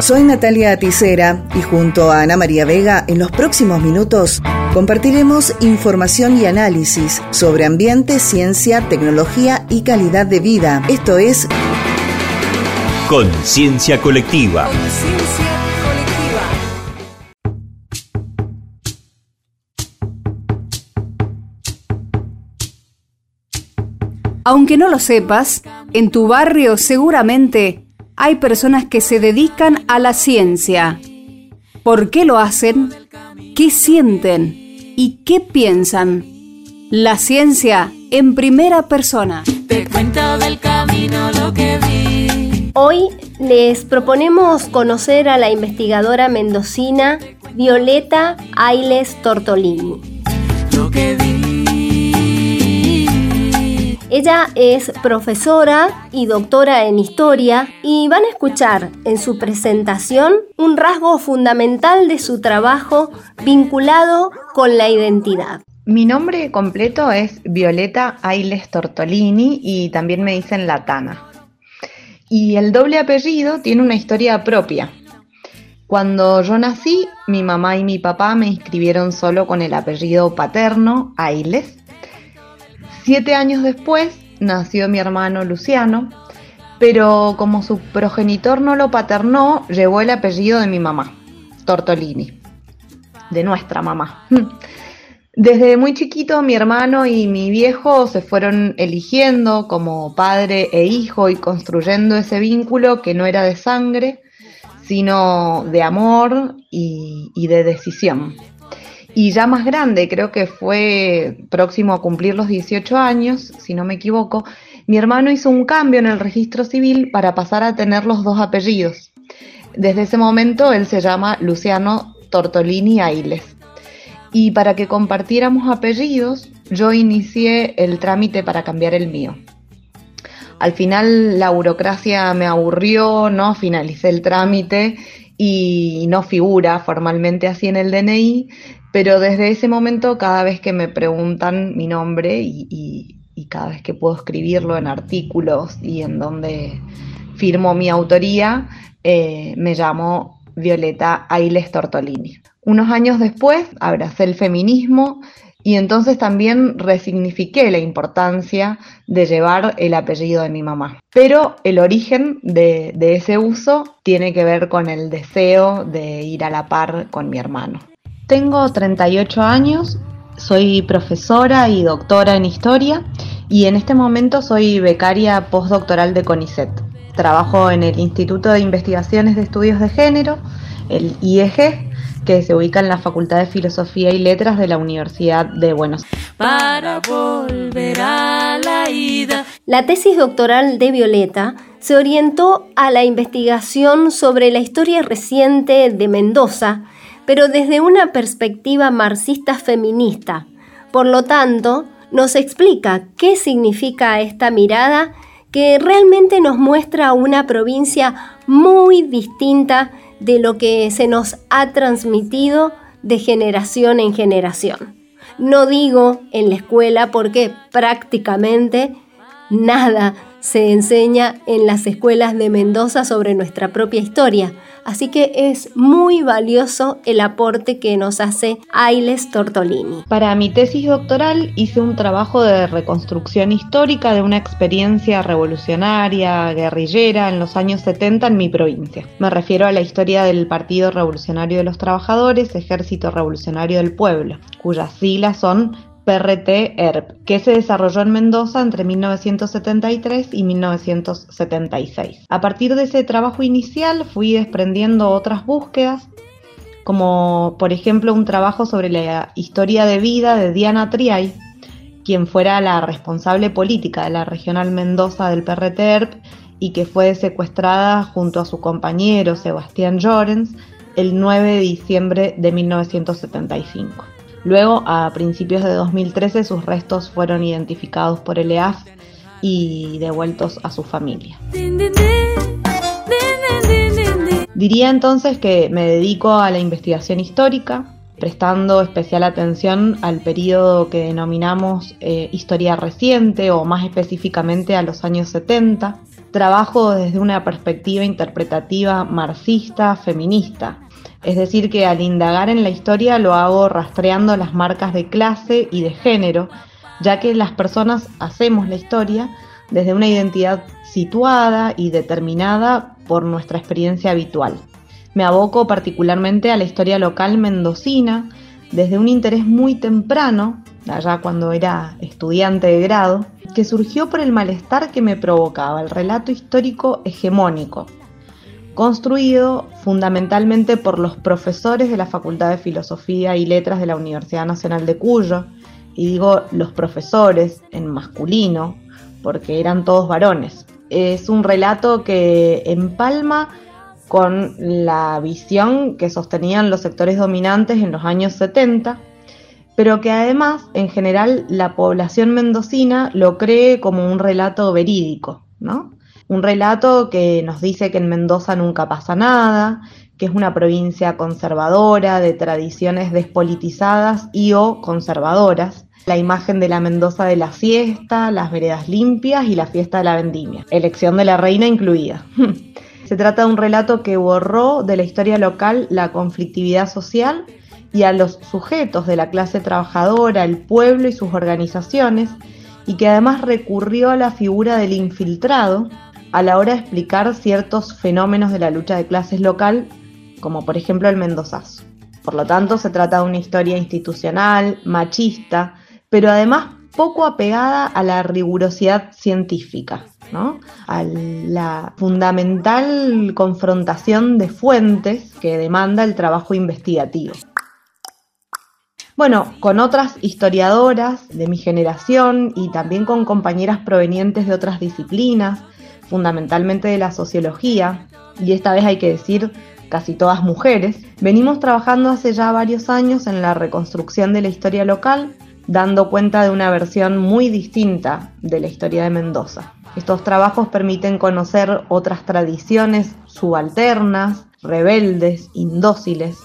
Soy Natalia Aticera y junto a Ana María Vega en los próximos minutos compartiremos información y análisis sobre ambiente, ciencia, tecnología y calidad de vida. Esto es Conciencia Colectiva. Aunque no lo sepas, en tu barrio seguramente hay personas que se dedican a la ciencia. ¿Por qué lo hacen? ¿Qué sienten? ¿Y qué piensan? La ciencia en primera persona. Te cuento del camino lo que vi. Hoy les proponemos conocer a la investigadora mendocina Violeta Ailes Tortolini. Lo que vi. Ella es profesora y doctora en historia y van a escuchar en su presentación un rasgo fundamental de su trabajo vinculado con la identidad. Mi nombre completo es Violeta Ailes Tortolini y también me dicen Latana. Y el doble apellido tiene una historia propia. Cuando yo nací, mi mamá y mi papá me inscribieron solo con el apellido paterno, Ailes, Siete años después nació mi hermano Luciano, pero como su progenitor no lo paternó, llevó el apellido de mi mamá, Tortolini, de nuestra mamá. Desde muy chiquito mi hermano y mi viejo se fueron eligiendo como padre e hijo y construyendo ese vínculo que no era de sangre, sino de amor y, y de decisión. Y ya más grande, creo que fue próximo a cumplir los 18 años, si no me equivoco, mi hermano hizo un cambio en el registro civil para pasar a tener los dos apellidos. Desde ese momento él se llama Luciano Tortolini Ailes. Y para que compartiéramos apellidos, yo inicié el trámite para cambiar el mío. Al final la burocracia me aburrió, no finalicé el trámite y no figura formalmente así en el DNI, pero desde ese momento, cada vez que me preguntan mi nombre y, cada vez que puedo escribirlo en artículos y en donde firmo mi autoría, eh, me llamo Violeta Ailes Tortolini. Unos años después abracé el feminismo y entonces también resignifiqué la importancia de llevar el apellido de mi mamá. Pero el origen de ese uso tiene que ver con el deseo de ir a la par con mi hermano. Tengo 38 años, soy profesora y doctora en historia y en este momento soy becaria postdoctoral de CONICET. Trabajo en el Instituto de Investigaciones de Estudios de Género, el IEG, que se ubica en la Facultad de Filosofía y Letras de la Universidad de Buenos Aires. Para volver a la ida. La tesis doctoral de Violeta se orientó a la investigación sobre la historia reciente de Mendoza pero desde una perspectiva marxista feminista. Por lo tanto, nos explica qué significa esta mirada que realmente nos muestra una provincia muy distinta de lo que se nos ha transmitido de generación en generación. No digo en la escuela porque prácticamente nada se enseña en las escuelas de Mendoza sobre nuestra propia historia, Así que es muy valioso el aporte que nos hace Ailes Tortolini. Para mi tesis doctoral hice un trabajo de reconstrucción histórica de una experiencia revolucionaria, guerrillera en los años 70 en mi provincia. Me refiero a la historia del Partido Revolucionario de los Trabajadores, Ejército Revolucionario del Pueblo, cuyas siglas son PRT-ERP, que se desarrolló en Mendoza entre 1973 y 1976. A partir de ese trabajo inicial fui desprendiendo otras búsquedas, como por ejemplo un trabajo sobre la historia de vida de Diana Triay, quien fuera la responsable política de la regional Mendoza del PRT-ERP y que fue secuestrada junto a su compañero Sebastián Llorens el 9 de diciembre de 1975. Luego, a principios de 2013, sus restos fueron identificados por el EAF y devueltos a su familia. Diría entonces que me dedico a la investigación histórica, prestando especial atención al periodo que denominamos eh, historia reciente o más específicamente a los años 70. trabajo desde una perspectiva interpretativa marxista, feminista. Es decir, que al indagar en la historia lo hago rastreando las marcas de clase y de género, ya que las personas hacemos la historia desde una identidad situada y determinada por nuestra experiencia habitual. Me aboco particularmente a la historia local mendocina desde un interés muy temprano, allá cuando era estudiante de grado, que surgió por el malestar que me provocaba el relato histórico hegemónico, construido fundamentalmente por los profesores de la Facultad de Filosofía y Letras de la Universidad Nacional de Cuyo, y digo los profesores en masculino, porque eran todos varones. Es un relato que empalma con la visión que sostenían los sectores dominantes en los años 70, pero que además en general la población mendocina lo cree como un relato verídico, ¿no? Un relato que nos dice que en Mendoza nunca pasa nada, que es una provincia conservadora, de tradiciones despolitizadas y o conservadoras. La imagen de la Mendoza de la fiesta, las veredas limpias y la fiesta de la vendimia, elección de la reina incluida. Se trata de un relato que borró de la historia local la conflictividad social y a los sujetos de la clase trabajadora, el pueblo y sus organizaciones, y que además recurrió a la figura del infiltrado a la hora de explicar ciertos fenómenos de la lucha de clases local, como por ejemplo el mendozazo. Por lo tanto, se trata de una historia institucional, machista, pero además poco apegada a la rigurosidad científica, ¿no? a la fundamental confrontación de fuentes que demanda el trabajo investigativo. Bueno, con otras historiadoras de mi generación y también con compañeras provenientes de otras disciplinas, fundamentalmente de la sociología, y esta vez hay que decir casi todas mujeres, venimos trabajando hace ya varios años en la reconstrucción de la historia local, dando cuenta de una versión muy distinta de la historia de Mendoza. Estos trabajos permiten conocer otras tradiciones subalternas, rebeldes, indóciles,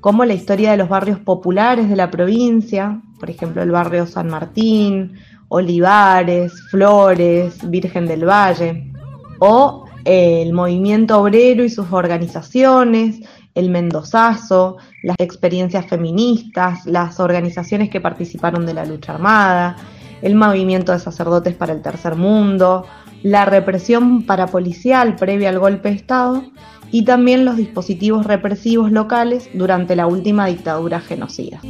como la historia de los barrios populares de la provincia, por ejemplo el barrio San Martín, Olivares, Flores, Virgen del Valle, o el movimiento obrero y sus organizaciones, el Mendozazo, las experiencias feministas, las organizaciones que participaron de la lucha armada, el movimiento de sacerdotes para el tercer mundo, la represión parapolicial previa al golpe de Estado y también los dispositivos represivos locales durante la última dictadura genocida.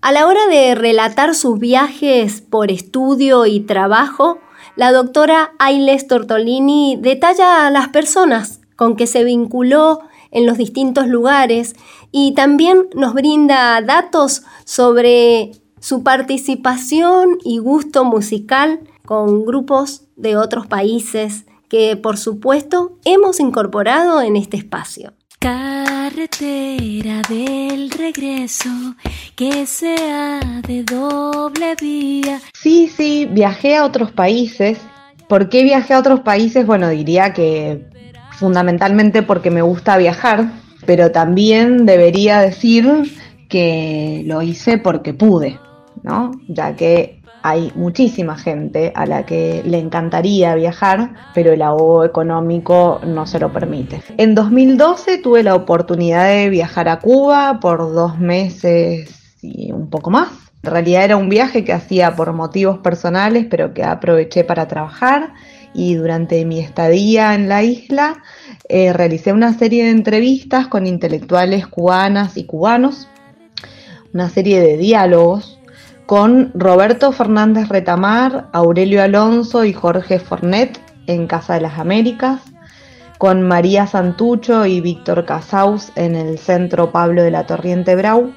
A la hora de relatar sus viajes por estudio y trabajo, la doctora Ailes Tortolini detalla a las personas con que se vinculó en los distintos lugares y también nos brinda datos sobre su participación y gusto musical con grupos de otros países que por supuesto hemos incorporado en este espacio. Carretera del regreso que sea de doble vía. Sí, sí, viajé a otros países. ¿Por qué viajé a otros países? Bueno, diría que fundamentalmente porque me gusta viajar, pero también debería decir que lo hice porque pude, ¿no? Ya que hay muchísima gente a la que le encantaría viajar, pero el ahogo económico no se lo permite. En 2012 tuve la oportunidad de viajar a Cuba por dos meses y un poco más. En realidad era un viaje que hacía por motivos personales, pero que aproveché para trabajar y durante mi estadía en la isla eh, realicé una serie de entrevistas con intelectuales cubanas y cubanos, una serie de diálogos con Roberto Fernández Retamar, Aurelio Alonso y Jorge Fornet en Casa de las Américas, con María Santucho y Víctor Casaus en el Centro Pablo de la Torriente Brau,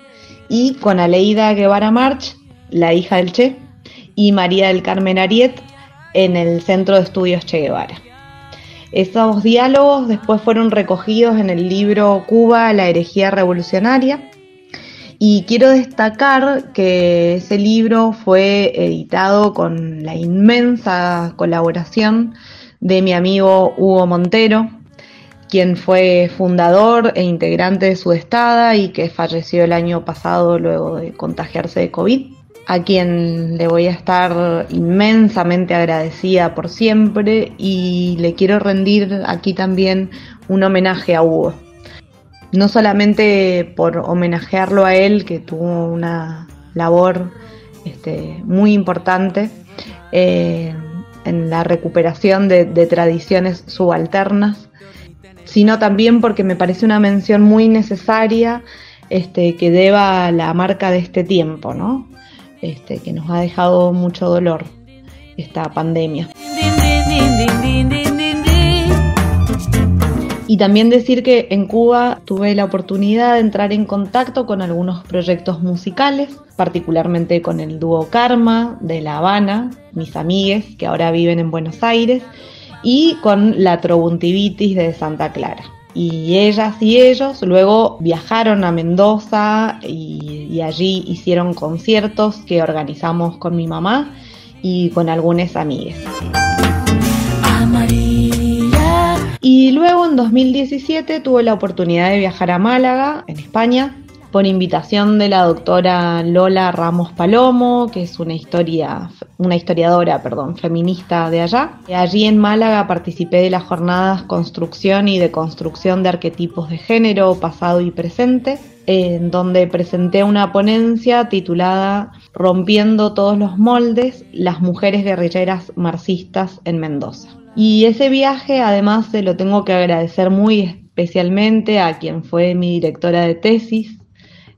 y con Aleida Guevara March, la hija del Che, y María del Carmen Ariet en el Centro de Estudios Che Guevara. Esos diálogos después fueron recogidos en el libro Cuba, la herejía revolucionaria, y quiero destacar que ese libro fue editado con la inmensa colaboración de mi amigo Hugo Montero, quien fue fundador e integrante de su estada y que falleció el año pasado luego de contagiarse de COVID. a quien le voy a estar inmensamente agradecida por siempre y le quiero rendir aquí también un homenaje a Hugo. No solamente por homenajearlo a él, que tuvo una labor este, muy importante eh, en la recuperación de, tradiciones subalternas, sino también porque me parece una mención muy necesaria este, que deba la marca de este tiempo, ¿no? Este, que nos ha dejado mucho dolor esta pandemia. Y también decir que en Cuba tuve la oportunidad de entrar en contacto con algunos proyectos musicales, particularmente con el dúo Karma de La Habana, mis amigues que ahora viven en Buenos Aires, y con la Trobuntivitis de Santa Clara y ellas y ellos luego viajaron a Mendoza y, allí hicieron conciertos que organizamos con mi mamá y con algunas amigas. Y luego en 2017 tuve la oportunidad de viajar a Málaga, en España, por invitación de la doctora Lola Ramos Palomo, que es una historia, una historiadora, perdón, feminista de allá. Allí en Málaga participé de las jornadas Construcción y Deconstrucción de Arquetipos de Género, pasado y presente, en donde presenté una ponencia titulada Rompiendo todos los moldes, las mujeres guerrilleras marxistas en Mendoza. Y ese viaje además se lo tengo que agradecer muy especialmente a quien fue mi directora de tesis,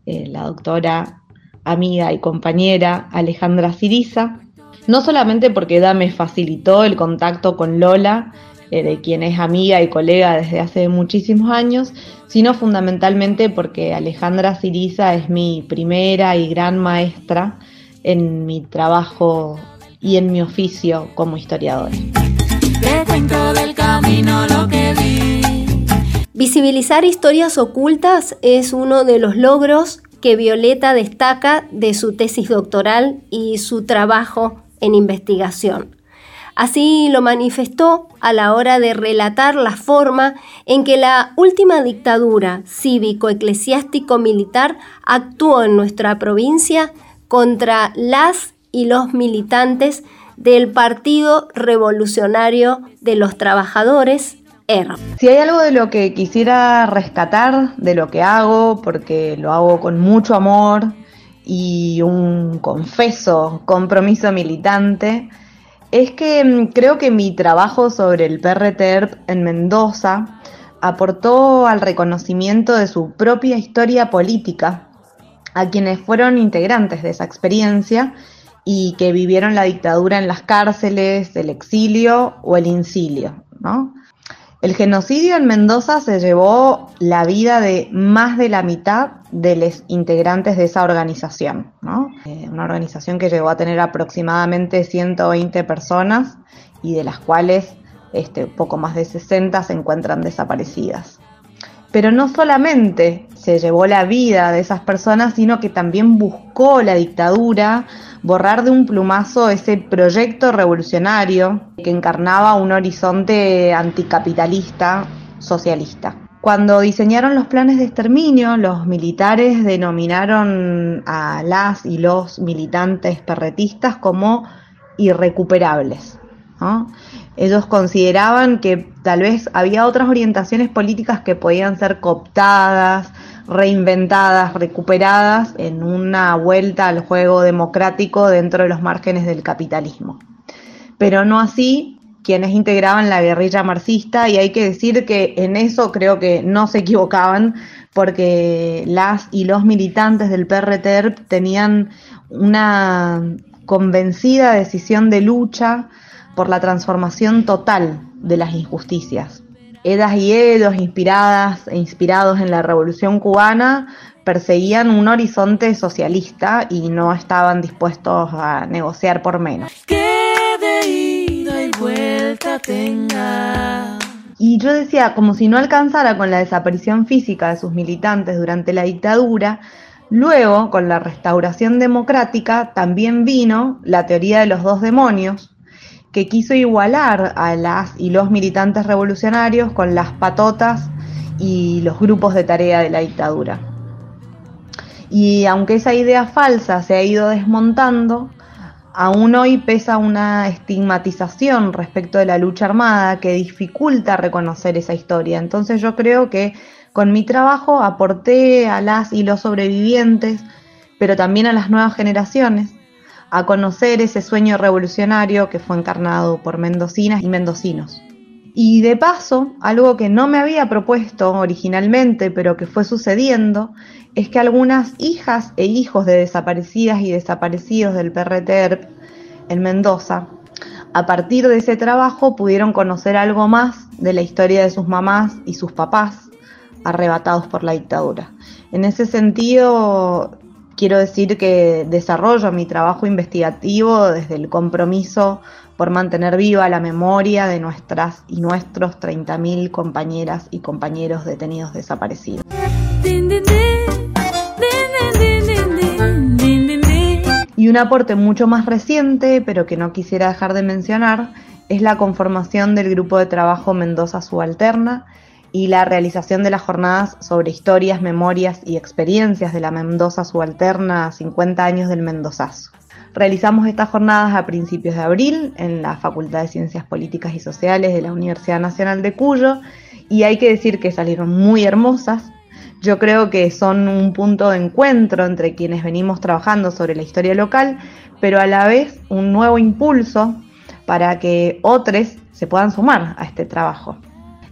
eh, la doctora, amiga y compañera Alejandra Siriza, no solamente porque ella me facilitó el contacto con Lola, eh, de quien es amiga y colega desde hace muchísimos años, sino fundamentalmente porque Alejandra Siriza es mi primera y gran maestra en mi trabajo y en mi oficio como historiadora. Visibilizar historias ocultas es uno de los logros que Violeta destaca de su tesis doctoral y su trabajo en investigación. Así lo manifestó a la hora de relatar la forma en que la última dictadura cívico-eclesiástico-militar actuó en nuestra provincia contra las y los militantes del Partido Revolucionario de los Trabajadores, si hay algo de lo que quisiera rescatar de lo que hago, porque lo hago con mucho amor y un confeso compromiso militante, es que mm, creo que mi trabajo sobre el PRTERP en Mendoza aportó al reconocimiento de su propia historia política a quienes fueron integrantes de esa experiencia y que vivieron la dictadura en las cárceles, el exilio o el incilio. ¿no? El genocidio en Mendoza se llevó la vida de más de la mitad de los integrantes de esa organización, eh, una organización que llegó a tener aproximadamente 120 personas y de las cuales este, poco más de 60 se encuentran desaparecidas. Pero no solamente se llevó la vida de esas personas, sino que también buscó la dictadura borrar de un plumazo ese proyecto revolucionario que encarnaba un horizonte anticapitalista socialista. Cuando diseñaron los planes de exterminio, los militares denominaron a las y los militantes perretistas como irrecuperables. Ellos consideraban que tal vez había otras orientaciones políticas que podían ser cooptadas, reinventadas, recuperadas en una vuelta al juego democrático dentro de los márgenes del capitalismo. Pero no así quienes integraban la guerrilla marxista y hay que decir que en eso creo que no se equivocaban porque las y los militantes del PRTERP tenían una convencida decisión de lucha por la transformación total de las injusticias. Edas y Edos, inspiradas e inspirados en la Revolución cubana, perseguían un horizonte socialista y no estaban dispuestos a negociar por menos. y vuelta tenga. Y yo decía, como si no alcanzara con la desaparición física de sus militantes durante la dictadura, luego, con la restauración democrática, también vino la teoría de los dos demonios, que quiso igualar a las y los militantes revolucionarios con las patotas y los grupos de tarea de la dictadura. Y aunque esa idea falsa se ha ido desmontando, aún hoy pesa una estigmatización respecto de la lucha armada que dificulta reconocer esa historia. Entonces yo creo que con mi trabajo aporté a las y los sobrevivientes, pero también a las nuevas generaciones, a conocer ese sueño revolucionario que fue encarnado por mendocinas y mendocinos. Y de paso, algo que no me había propuesto originalmente, pero que fue sucediendo, es que algunas hijas e hijos de desaparecidas y desaparecidos del PRTERP en Mendoza, a partir de ese trabajo pudieron conocer algo más de la historia de sus mamás y sus papás arrebatados por la dictadura. En ese sentido, quiero decir que desarrollo mi trabajo investigativo desde el compromiso por mantener viva la memoria de nuestras y nuestros 30.000 compañeras y compañeros detenidos desaparecidos. Y un aporte mucho más reciente, pero que no quisiera dejar de mencionar, es la conformación del grupo de trabajo Mendoza Subalterna y la realización de las jornadas sobre historias, memorias y experiencias de la Mendoza Subalterna 50 años del Mendozazo. Realizamos estas jornadas a principios de abril en la Facultad de Ciencias Políticas y Sociales de la Universidad Nacional de Cuyo y hay que decir que salieron muy hermosas, yo creo que son un punto de encuentro entre quienes venimos trabajando sobre la historia local, pero a la vez un nuevo impulso para que otros se puedan sumar a este trabajo.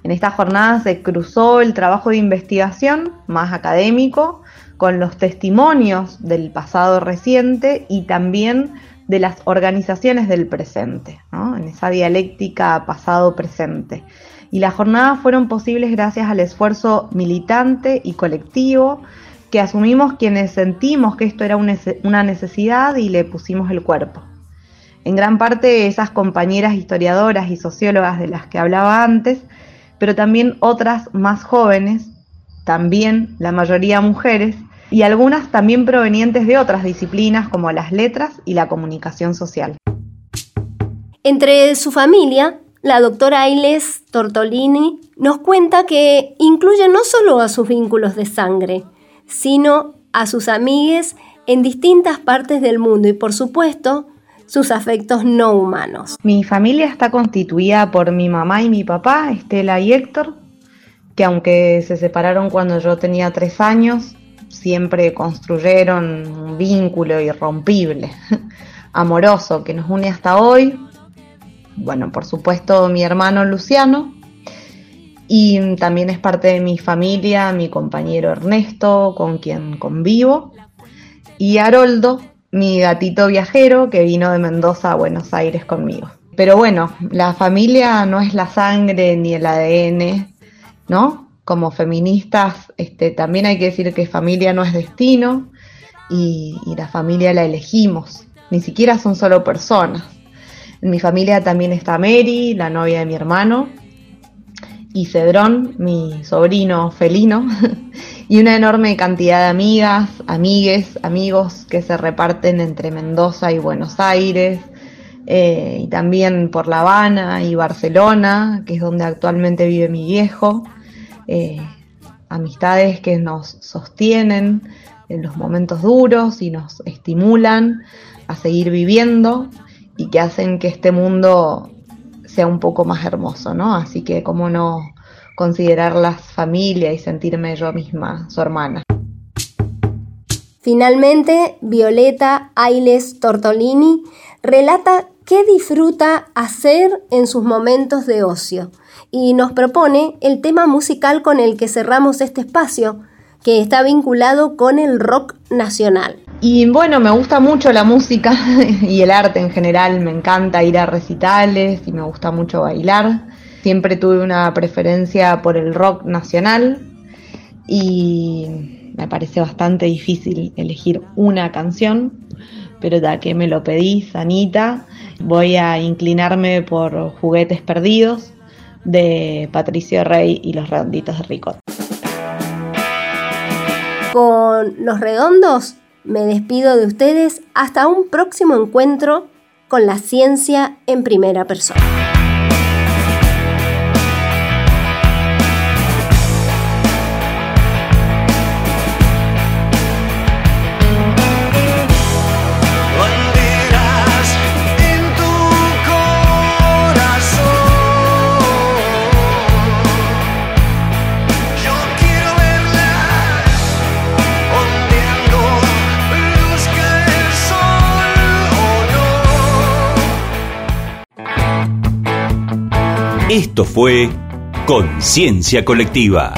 En esta jornada se cruzó el trabajo de investigación más académico con los testimonios del pasado reciente y también de las organizaciones del presente, en esa dialéctica pasado-presente y las jornadas fueron posibles gracias al esfuerzo militante y colectivo que asumimos quienes sentimos que esto era una necesidad y le pusimos el cuerpo. En gran parte esas compañeras historiadoras y sociólogas de las que hablaba antes, pero también otras más jóvenes, también la mayoría mujeres, y algunas también provenientes de otras disciplinas como las letras y la comunicación social. Entre su familia la doctora Ailes Tortolini nos cuenta que incluye no solo a sus vínculos de sangre, sino a sus amigues en distintas partes del mundo y por supuesto sus afectos no humanos. Mi familia está constituida por mi mamá y mi papá, Estela y Héctor, que aunque se separaron cuando yo tenía tres años, siempre construyeron un vínculo irrompible, amoroso, que nos une hasta hoy, bueno, por supuesto mi hermano Luciano y también es parte de mi familia mi compañero Ernesto con quien convivo y Haroldo, mi gatito viajero que vino de Mendoza a Buenos Aires conmigo. Pero bueno, la familia no es la sangre ni el ADN, ¿no? Como feministas, este, también hay que decir que familia no es destino y, y la familia la elegimos, ni siquiera son solo personas. En mi familia también está Mary, la novia de mi hermano, y Cedrón, mi sobrino felino, y una enorme cantidad de amigas, amigues, amigos que se reparten entre Mendoza y Buenos Aires, eh, y también por La Habana y Barcelona, que es donde actualmente vive mi viejo. Eh, amistades que nos sostienen en los momentos duros y nos estimulan a seguir viviendo y que hacen que este mundo sea un poco más hermoso, ¿no? Así que cómo no considerarlas familia y sentirme yo misma su hermana. Finalmente, Violeta Ailes Tortolini relata qué disfruta hacer en sus momentos de ocio y nos propone el tema musical con el que cerramos este espacio, que está vinculado con el rock nacional. Y bueno, me gusta mucho la música y el arte en general, me encanta ir a recitales y me gusta mucho bailar. Siempre tuve una preferencia por el rock nacional y me parece bastante difícil elegir una canción, pero ya que me lo pedís, Anita, voy a inclinarme por Juguetes Perdidos de Patricio Rey y los Redonditos de Ricot. Con los redondos me despido de ustedes hasta un próximo encuentro con la ciencia en primera persona. Esto fue Conciencia Colectiva.